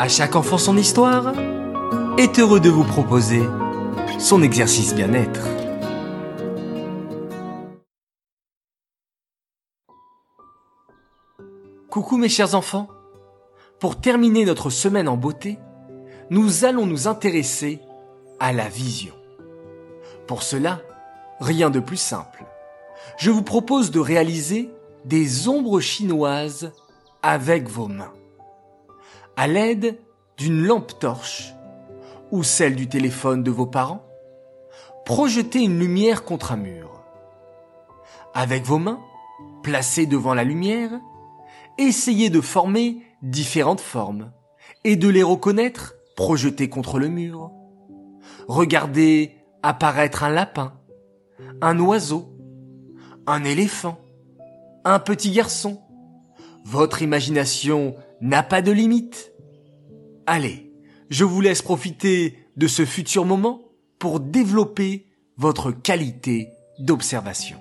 À chaque enfant son histoire est heureux de vous proposer son exercice bien-être. Coucou mes chers enfants. Pour terminer notre semaine en beauté, nous allons nous intéresser à la vision. Pour cela, rien de plus simple. Je vous propose de réaliser des ombres chinoises avec vos mains. À l'aide d'une lampe torche ou celle du téléphone de vos parents, projetez une lumière contre un mur. Avec vos mains, placées devant la lumière, essayez de former différentes formes et de les reconnaître projetées contre le mur. Regardez apparaître un lapin, un oiseau, un éléphant, un petit garçon. Votre imagination n'a pas de limite. Allez, je vous laisse profiter de ce futur moment pour développer votre qualité d'observation.